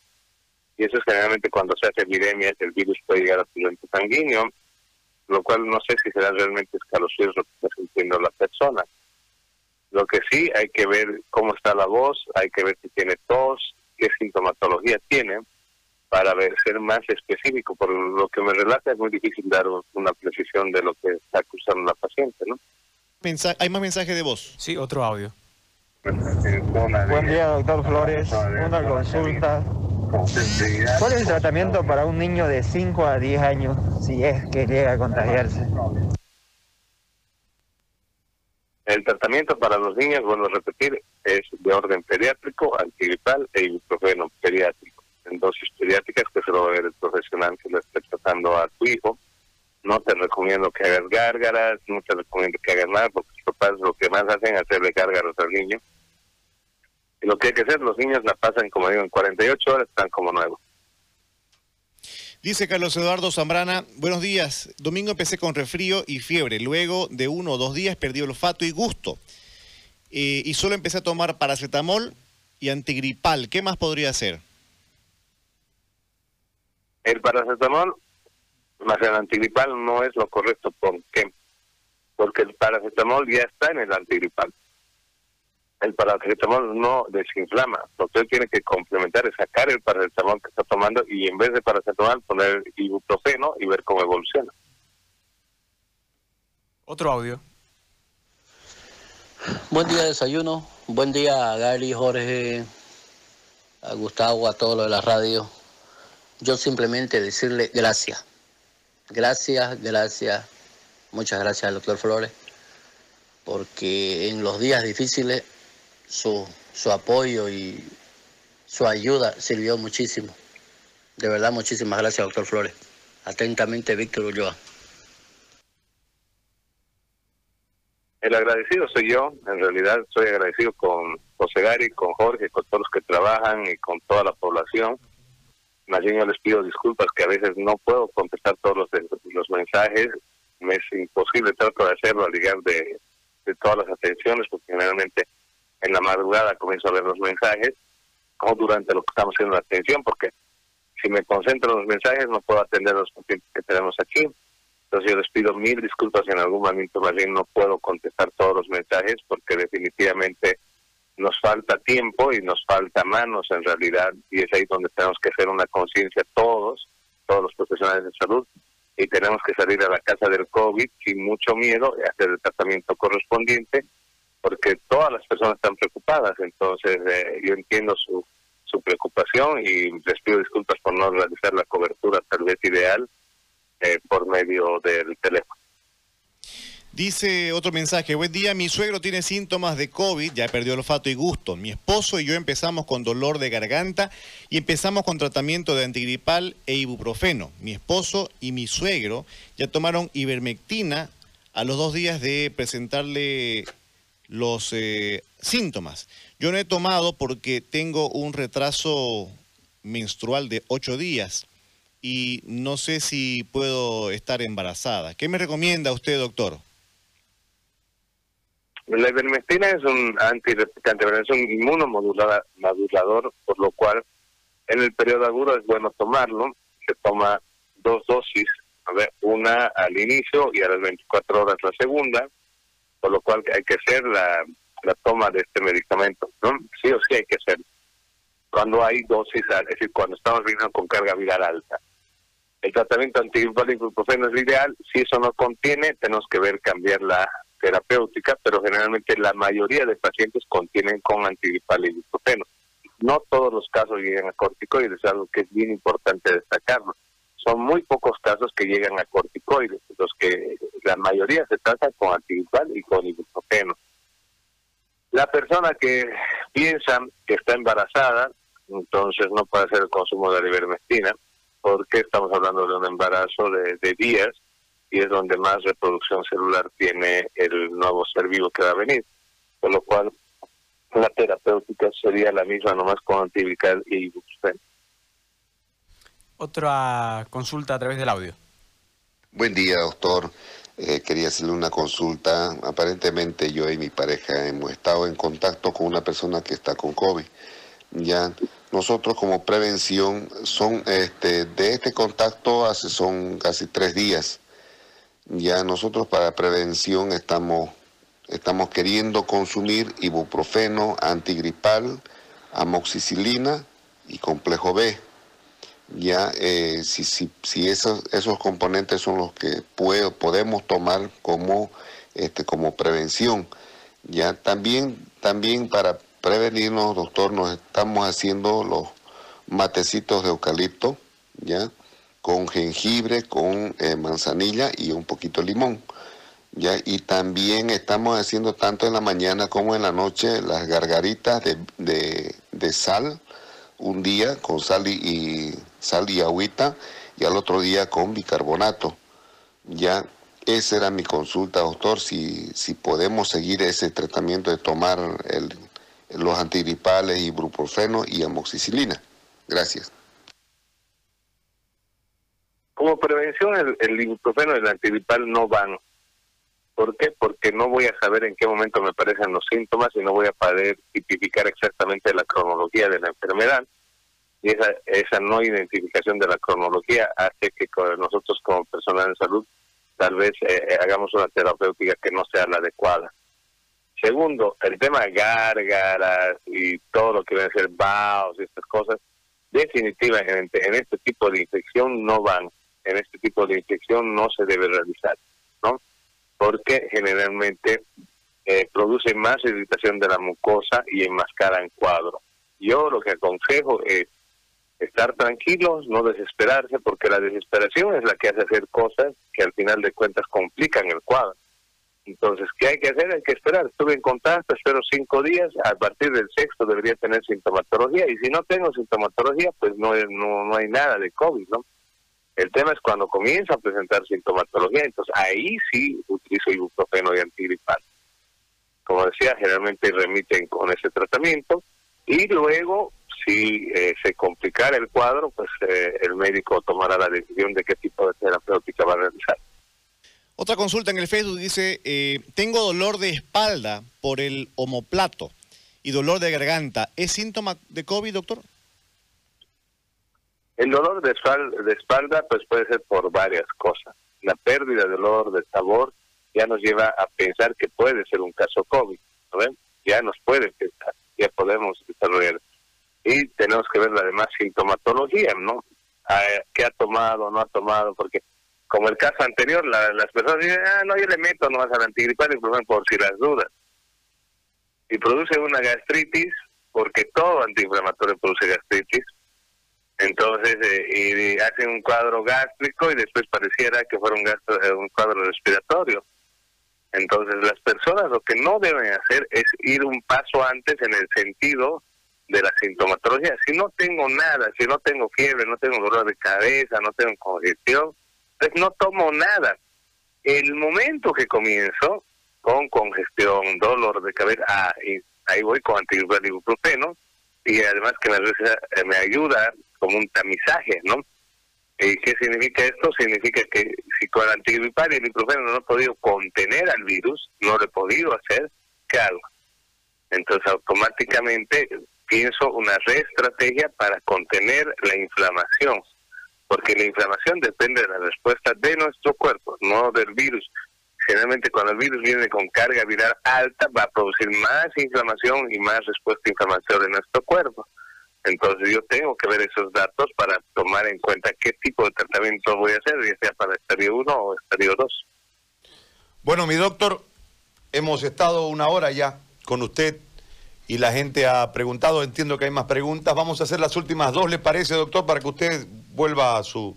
y eso es generalmente cuando se hace epidemia, el virus puede llegar a tu sanguíneo, lo cual no sé si será realmente escalofríos lo que está sintiendo la persona. Lo que sí hay que ver cómo está la voz, hay que ver si tiene tos, qué sintomatología tiene, para ver, ser más específico. Por lo que me relata es muy difícil dar una precisión de lo que está acusando la paciente, ¿no? ¿Hay más mensaje de voz? Sí, otro audio. Buen día, doctor Flores. Una consulta. ¿Cuál es el tratamiento para un niño de 5 a 10 años si es que llega a contagiarse? El tratamiento para los niños, vuelvo a repetir, es de orden pediátrico, antigripal e ibuprofeno pediátrico. En dosis pediátricas que se lo va a ver el profesional que lo esté tratando a tu hijo. No te recomiendo que hagas gárgaras, no te recomiendo que hagas nada, porque los papás lo que más hacen es hacerle gárgaras al niño y lo que hay que hacer, los niños la pasan, como digo, en 48 horas, están como nuevos. Dice Carlos Eduardo Zambrana, buenos días. Domingo empecé con refrío y fiebre. Luego de uno o dos días perdí olfato y gusto. Eh, y solo empecé a tomar paracetamol y antigripal. ¿Qué más podría hacer? El paracetamol más el antigripal no es lo correcto. ¿Por qué? Porque el paracetamol ya está en el antigripal el paracetamol no desinflama. Lo que tiene que complementar es sacar el paracetamol que está tomando y en vez de paracetamol poner ibuprofeno y ver cómo evoluciona. Otro audio. Buen día desayuno, buen día a Gary, Jorge, a Gustavo, a todos los de la radio. Yo simplemente decirle gracias. Gracias, gracias. Muchas gracias al doctor Flores, porque en los días difíciles su, su apoyo y su ayuda sirvió muchísimo. De verdad, muchísimas gracias, doctor Flores. Atentamente, Víctor Ulloa. El agradecido soy yo, en realidad soy agradecido con José Gary, con Jorge, con todos los que trabajan y con toda la población. Más bien yo les pido disculpas que a veces no puedo contestar todos los, los mensajes, me es imposible, trato de hacerlo al llegar de, de todas las atenciones, porque generalmente en la madrugada comienzo a ver los mensajes o durante lo que estamos haciendo la atención, porque si me concentro en los mensajes no puedo atender los pacientes que tenemos aquí. Entonces yo les pido mil disculpas en algún momento más bien no puedo contestar todos los mensajes porque definitivamente nos falta tiempo y nos falta manos en realidad y es ahí donde tenemos que hacer una conciencia todos, todos los profesionales de salud y tenemos que salir a la casa del COVID sin mucho miedo y hacer el tratamiento correspondiente porque todas las personas están preocupadas, entonces eh, yo entiendo su, su preocupación y les pido disculpas por no realizar la cobertura tal vez ideal, eh, por medio del teléfono. Dice otro mensaje, buen día, mi suegro tiene síntomas de COVID, ya perdió el olfato y gusto. Mi esposo y yo empezamos con dolor de garganta y empezamos con tratamiento de antigripal e ibuprofeno. Mi esposo y mi suegro ya tomaron ivermectina a los dos días de presentarle los eh, síntomas. Yo no he tomado porque tengo un retraso menstrual de ocho días y no sé si puedo estar embarazada. ¿Qué me recomienda usted, doctor? La ivermectina es un antirreplicante, es un inmunomodulador, por lo cual en el periodo agudo es bueno tomarlo. Se toma dos dosis, una al inicio y a las 24 horas la segunda, por lo cual hay que hacer la, toma de este medicamento, ¿no? Sí o sí hay que hacer. Cuando hay dosis, es decir, cuando estamos viendo con carga viral alta. El tratamiento antigripal ibuprofeno es ideal. Si eso no contiene, tenemos que ver cambiar la terapéutica, pero generalmente la mayoría de pacientes contienen con antigripal y ibuprofeno. No todos los casos llegan a corticoides, es algo que es bien importante destacarlo. Son muy pocos casos que llegan a corticoides, los que la mayoría se tratan con antigripal y con ibuprofeno. La persona que piensa que está embarazada, entonces no puede hacer el consumo de la ivermectina, porque estamos hablando de un embarazo de días, y es donde más reproducción celular tiene el nuevo ser vivo que va a venir. Por lo cual, la terapéutica sería la misma, nomás con antiviral y ibuprofeno. Otra consulta a través del audio. Buen día, doctor. Eh, quería hacerle una consulta. Aparentemente yo y mi pareja hemos estado en contacto con una persona que está con COVID. Ya nosotros como prevención son este de este contacto hace son casi tres días. Ya nosotros para prevención estamos, estamos queriendo consumir ibuprofeno, antigripal, amoxicilina y complejo B. Ya eh, si, si, si esos, esos componentes son los que podemos tomar como, este, como prevención. Ya también, también para prevenirnos, doctor, nos estamos haciendo los matecitos de eucalipto, ¿ya? Con jengibre, con eh, manzanilla y un poquito de limón. ¿ya? Y también estamos haciendo tanto en la mañana como en la noche las gargaritas de, de, sal, un día con sal y, sal y agüita y al otro día con bicarbonato. Ya esa era mi consulta, doctor, si, si podemos seguir ese tratamiento de tomar los antigripales, ibuprofeno y amoxicilina. Gracias. Como prevención, el, el ibuprofeno y el antigripal no van. ¿Por qué? Porque no voy a saber en qué momento me aparecen los síntomas y no voy a poder tipificar exactamente la cronología de la enfermedad. Y esa, esa no identificación de la cronología hace que nosotros como personal de salud tal vez eh, eh, hagamos una terapéutica que no sea la adecuada. Segundo, el tema de gárgaras y todo lo que viene a ser vaos y estas cosas, definitivamente en este tipo de infección no van en este tipo de infección no se debe realizar, ¿no? Porque generalmente eh, produce más irritación de la mucosa y enmascara en cuadro. Yo lo que aconsejo es estar tranquilos, no desesperarse, porque la desesperación es la que hace hacer cosas que al final de cuentas complican el cuadro. Entonces, ¿qué hay que hacer? Hay que esperar. Estuve en contacto, espero cinco días. A partir del sexto debería tener sintomatología. Y si no tengo sintomatología, pues no, no, no hay nada de COVID, ¿no? El tema es cuando comienza a presentar sintomatología, entonces ahí sí utilizo ibuprofeno y antigripal. Como decía, generalmente remiten con ese tratamiento y luego, si eh, se complicara el cuadro, pues eh, el médico tomará la decisión de qué tipo de terapéutica va a realizar. Otra consulta en el Facebook dice, eh, tengo dolor de espalda por el homoplato y dolor de garganta. ¿Es síntoma de COVID, doctor? El dolor de espalda, pues puede ser por varias cosas. La pérdida de olor, de sabor, ya nos lleva a pensar que puede ser un caso COVID, ¿no ven? Ya nos puede pensar, ya podemos desarrollar. Y tenemos que ver además sintomatología, ¿no? ¿Qué ha tomado, no ha tomado? Porque como el caso anterior, las personas dicen, ah, no, yo le meto nomás al antigripal por si las dudas. Y produce una gastritis, porque todo antiinflamatorio produce gastritis, Entonces, eh, y hacen un cuadro gástrico y después pareciera que fuera un, eh, un cuadro respiratorio. Entonces, las personas lo que no deben hacer es ir un paso antes en el sentido de la sintomatología. Si no tengo nada, si no tengo fiebre, no tengo dolor de cabeza, no tengo congestión, pues no tomo nada. El momento que comienzo con congestión, dolor de cabeza, ah, y ahí voy con antigripal y además que me, eh, me ayuda como un tamizaje, ¿no? ¿Y qué significa esto? Significa que si con antigripal y el ibuprofeno no he podido contener al virus, no lo he podido hacer, ¿qué? Entonces automáticamente pienso una reestrategia para contener la inflamación, porque la inflamación depende de la respuesta de nuestro cuerpo, no del virus. Generalmente cuando el virus viene con carga viral alta va a producir más inflamación y más respuesta inflamatoria en nuestro cuerpo. Entonces yo tengo que ver esos datos para tomar en cuenta qué tipo de tratamiento voy a hacer, ya sea para estadio 1 o estadio 2. Bueno, mi doctor, hemos estado una hora ya con usted y la gente ha preguntado, entiendo que hay más preguntas. Vamos a hacer las últimas dos, ¿le parece, doctor, para que usted vuelva a su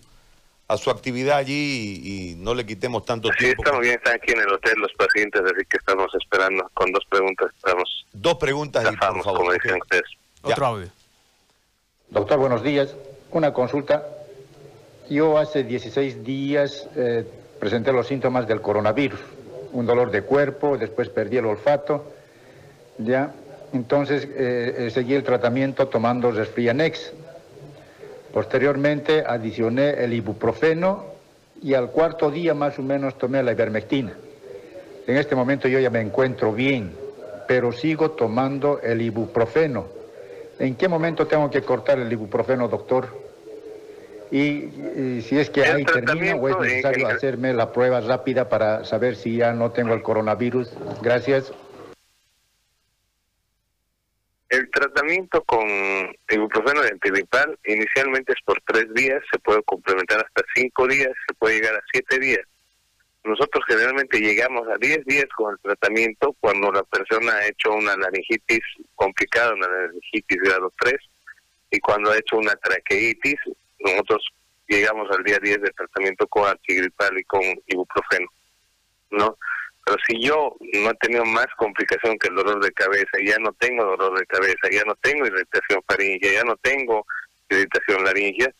a su actividad allí y, no le quitemos tanto tiempo? Sí, estamos bien, están aquí en el hotel los pacientes, así que estamos esperando con dos preguntas. Estamos dos preguntas, y, por favor. como dicen ustedes. Otro audio. Doctor, buenos días. Una consulta. Yo hace 16 días eh, presenté los síntomas del coronavirus. Un dolor de cuerpo, después perdí el olfato. Ya, entonces eh, eh, seguí el tratamiento tomando Resfrianex. Posteriormente adicioné el ibuprofeno y al cuarto día más o menos tomé la ivermectina. En este momento yo ya me encuentro bien, pero sigo tomando el ibuprofeno ¿En qué momento tengo que cortar el ibuprofeno, doctor? Y, si es que ahí termina o es necesario hacerme la prueba rápida para saber si ya no tengo el coronavirus. Gracias. El tratamiento con ibuprofeno de antigripal inicialmente es por tres días, se puede complementar hasta cinco días, se puede llegar a siete días. Nosotros generalmente llegamos a 10 días con el tratamiento cuando la persona ha hecho una laringitis complicada, una laringitis grado 3, y cuando ha hecho una traqueitis, nosotros llegamos al día 10 de tratamiento con antigripal y con ibuprofeno, ¿no? Pero si yo no he tenido más complicación que el dolor de cabeza, ya no tengo dolor de cabeza, ya no tengo irritación faríngea, ya no tengo irritación laringea,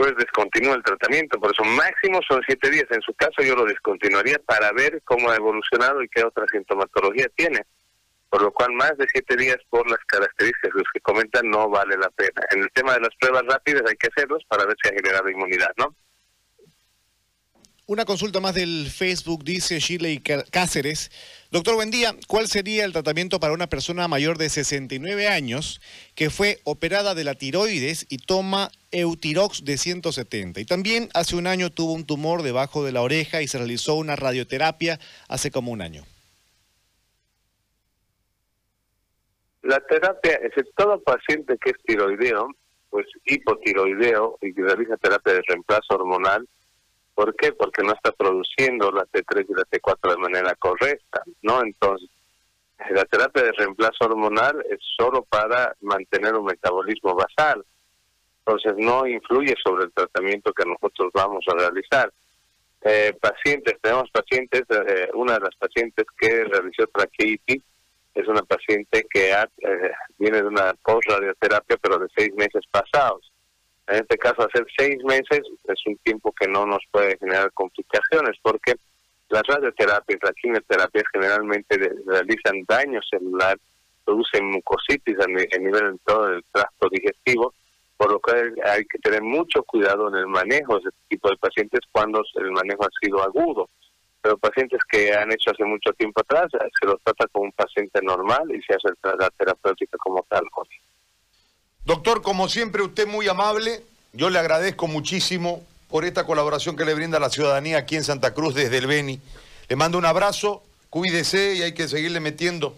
pues descontinúa el tratamiento. Por eso máximo son siete días. En su caso yo lo descontinuaría para ver cómo ha evolucionado y qué otra sintomatología tiene. Por lo cual más de siete días por las características que comentan no vale la pena. En el tema de las pruebas rápidas hay que hacerlos para ver si ha generado inmunidad, ¿no? Una consulta más del Facebook, dice Shirley Cáceres. Doctor, buen día. ¿Cuál sería el tratamiento para una persona mayor de 69 años que fue operada de la tiroides y toma Eutirox de 170? Y también hace un año tuvo un tumor debajo de la oreja y se realizó una radioterapia hace como un año. La terapia, es todo paciente que es tiroideo, pues hipotiroideo y que realiza terapia de reemplazo hormonal, ¿Por qué? Porque no está produciendo la T3 y la T4 de manera correcta, ¿no? Entonces, la terapia de reemplazo hormonal es solo para mantener un metabolismo basal. Entonces, no influye sobre el tratamiento que nosotros vamos a realizar. Eh, pacientes, tenemos pacientes, eh, una de las pacientes que realizó traqueitis es una paciente que eh, viene de una post-radioterapia, pero de seis meses pasados. En este caso, hacer seis meses es un tiempo que no nos puede generar complicaciones porque las radioterapias, las quimioterapias generalmente realizan daño celular, producen mucositis a, nivel de todo el tracto digestivo, por lo que hay que tener mucho cuidado en el manejo de este tipo de pacientes cuando el manejo ha sido agudo. Pero pacientes que han hecho hace mucho tiempo atrás, se los trata como un paciente normal y se hace la terapéutica como tal. Doctor, como siempre, usted muy amable. Yo le agradezco muchísimo por esta colaboración que le brinda la ciudadanía aquí en Santa Cruz desde el Beni. Le mando un abrazo, cuídese y hay que seguirle metiendo.